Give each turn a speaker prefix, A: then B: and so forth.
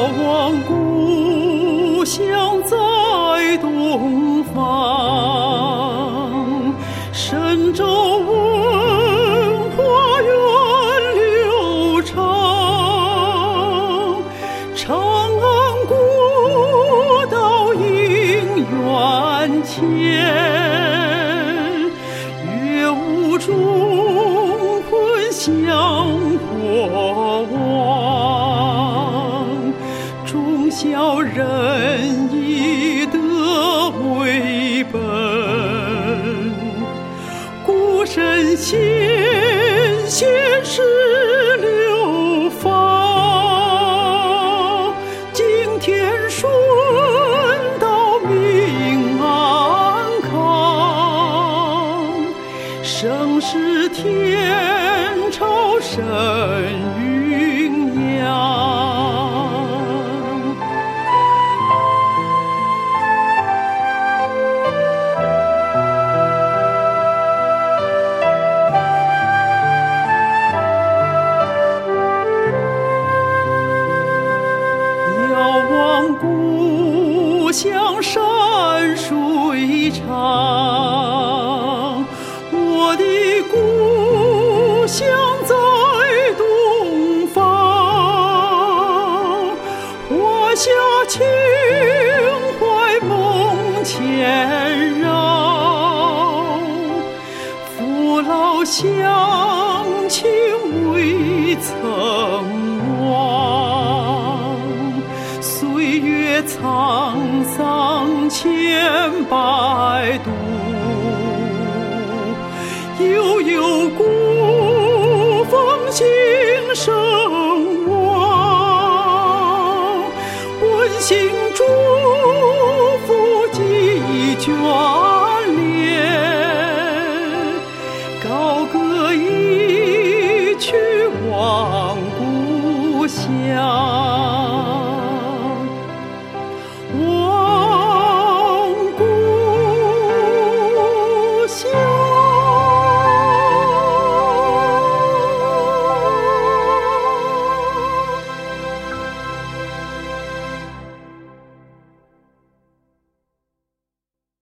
A: 遥望故乡在东方，神州文化源流长，长安古道迎远前，古圣先贤是流芳，敬天顺道民安康，盛世天朝神云扬。我的故乡在东方，华夏情怀梦牵绕，父老乡。沧桑千百度，悠悠古风心生忘。温馨祝福几眷恋，高歌一曲望故乡。